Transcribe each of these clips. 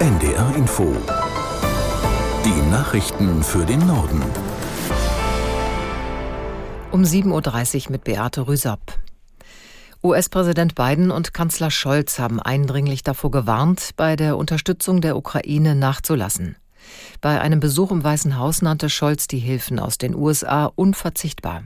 NDR Info. Die Nachrichten für den Norden. Um 7.30 Uhr mit Beate Rüsapp. US-Präsident Biden und Kanzler Scholz haben eindringlich davor gewarnt, bei der Unterstützung der Ukraine nachzulassen. Bei einem Besuch im Weißen Haus nannte Scholz die Hilfen aus den USA unverzichtbar.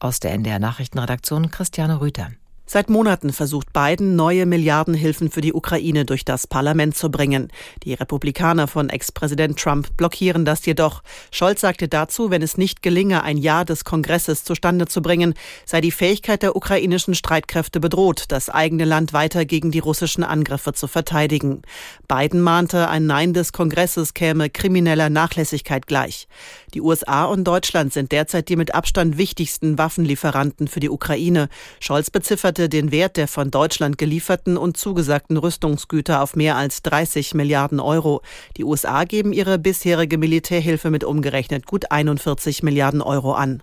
Aus der NDR Nachrichtenredaktion Christiane Rüther. Seit Monaten versucht Biden, neue Milliardenhilfen für die Ukraine durch das Parlament zu bringen. Die Republikaner von Ex-Präsident Trump blockieren das jedoch. Scholz sagte dazu, wenn es nicht gelinge, ein Ja des Kongresses zustande zu bringen, sei die Fähigkeit der ukrainischen Streitkräfte bedroht, das eigene Land weiter gegen die russischen Angriffe zu verteidigen. Biden mahnte, ein Nein des Kongresses käme krimineller Nachlässigkeit gleich. Die USA und Deutschland sind derzeit die mit Abstand wichtigsten Waffenlieferanten für die Ukraine. Scholz bezifferte den Wert der von Deutschland gelieferten und zugesagten Rüstungsgüter auf mehr als 30 Milliarden Euro. Die USA geben ihre bisherige Militärhilfe mit umgerechnet gut 41 Milliarden Euro an.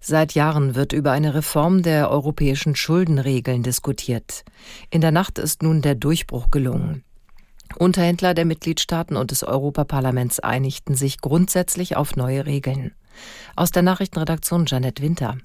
Seit Jahren wird über eine Reform der europäischen Schuldenregeln diskutiert. In der Nacht ist nun der Durchbruch gelungen. Unterhändler der Mitgliedstaaten und des Europaparlaments einigten sich grundsätzlich auf neue Regeln. Aus der Nachrichtenredaktion Janet Winter.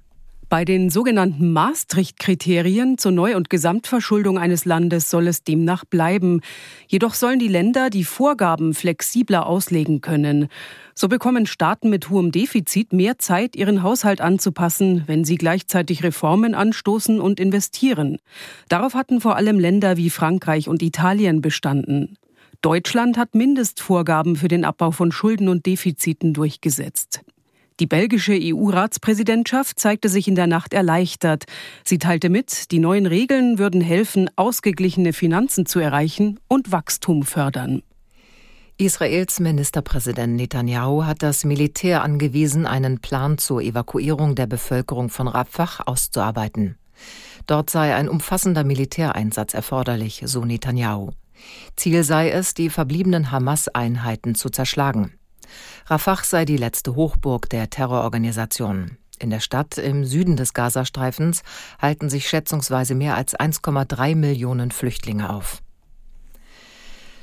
Bei den sogenannten Maastricht-Kriterien zur Neu- und Gesamtverschuldung eines Landes soll es demnach bleiben. Jedoch sollen die Länder die Vorgaben flexibler auslegen können. So bekommen Staaten mit hohem Defizit mehr Zeit, ihren Haushalt anzupassen, wenn sie gleichzeitig Reformen anstoßen und investieren. Darauf hatten vor allem Länder wie Frankreich und Italien bestanden. Deutschland hat Mindestvorgaben für den Abbau von Schulden und Defiziten durchgesetzt. Die belgische EU-Ratspräsidentschaft zeigte sich in der Nacht erleichtert. Sie teilte mit, die neuen Regeln würden helfen, ausgeglichene Finanzen zu erreichen und Wachstum fördern. Israels Ministerpräsident Netanyahu hat das Militär angewiesen, einen Plan zur Evakuierung der Bevölkerung von Rafah auszuarbeiten. Dort sei ein umfassender Militäreinsatz erforderlich, so Netanyahu. Ziel sei es, die verbliebenen Hamas-Einheiten zu zerschlagen. Rafah sei die letzte Hochburg der Terrororganisation. In der Stadt im Süden des Gazastreifens halten sich schätzungsweise mehr als 1,3 Millionen Flüchtlinge auf.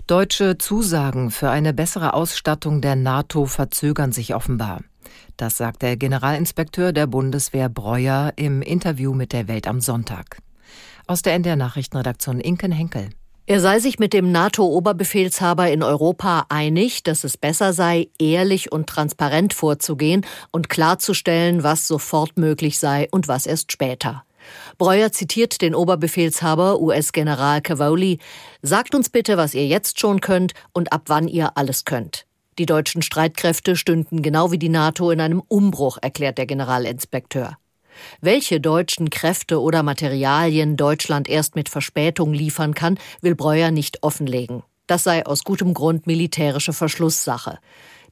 Deutsche Zusagen für eine bessere Ausstattung der NATO verzögern sich offenbar. Das sagt der Generalinspekteur der Bundeswehr Breuer im Interview mit der Welt am Sonntag. Aus der NDR Nachrichtenredaktion Inken Henkel. Er sei sich mit dem NATO-Oberbefehlshaber in Europa einig, dass es besser sei, ehrlich und transparent vorzugehen und klarzustellen, was sofort möglich sei und was erst später. Breuer zitiert den Oberbefehlshaber US-General Cavoli, sagt uns bitte, was ihr jetzt schon könnt und ab wann ihr alles könnt. Die deutschen Streitkräfte stünden genau wie die NATO in einem Umbruch, erklärt der Generalinspekteur. Welche deutschen Kräfte oder Materialien Deutschland erst mit Verspätung liefern kann, will Breuer nicht offenlegen. Das sei aus gutem Grund militärische Verschlusssache.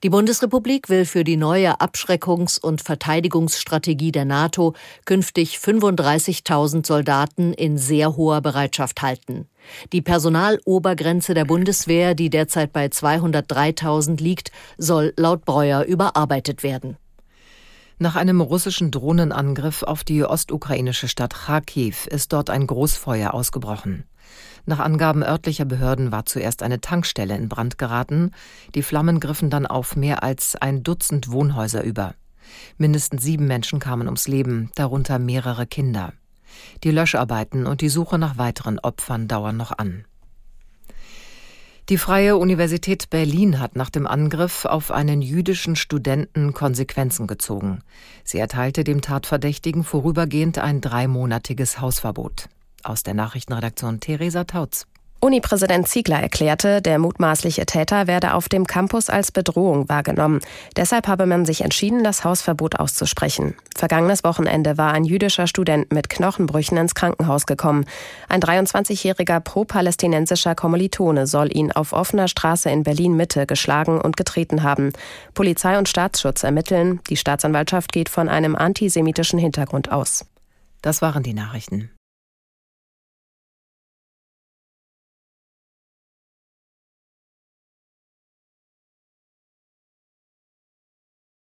Die Bundesrepublik will für die neue Abschreckungs- und Verteidigungsstrategie der NATO künftig 35.000 Soldaten in sehr hoher Bereitschaft halten. Die Personalobergrenze der Bundeswehr, die derzeit bei 203.000 liegt, soll laut Breuer überarbeitet werden. Nach einem russischen Drohnenangriff auf die ostukrainische Stadt Kharkiv ist dort ein Großfeuer ausgebrochen. Nach Angaben örtlicher Behörden war zuerst eine Tankstelle in Brand geraten. Die Flammen griffen dann auf mehr als ein Dutzend Wohnhäuser über. Mindestens sieben Menschen kamen ums Leben, darunter mehrere Kinder. Die Löscharbeiten und die Suche nach weiteren Opfern dauern noch an. Die Freie Universität Berlin hat nach dem Angriff auf einen jüdischen Studenten Konsequenzen gezogen. Sie erteilte dem Tatverdächtigen vorübergehend ein dreimonatiges Hausverbot. Aus der Nachrichtenredaktion Theresa Tautz. Uni-Präsident Ziegler erklärte, der mutmaßliche Täter werde auf dem Campus als Bedrohung wahrgenommen. Deshalb habe man sich entschieden, das Hausverbot auszusprechen. Vergangenes Wochenende war ein jüdischer Student mit Knochenbrüchen ins Krankenhaus gekommen. Ein 23-jähriger pro-palästinensischer Kommilitone soll ihn auf offener Straße in Berlin-Mitte geschlagen und getreten haben. Polizei und Staatsschutz ermitteln. Die Staatsanwaltschaft geht von einem antisemitischen Hintergrund aus. Das waren die Nachrichten.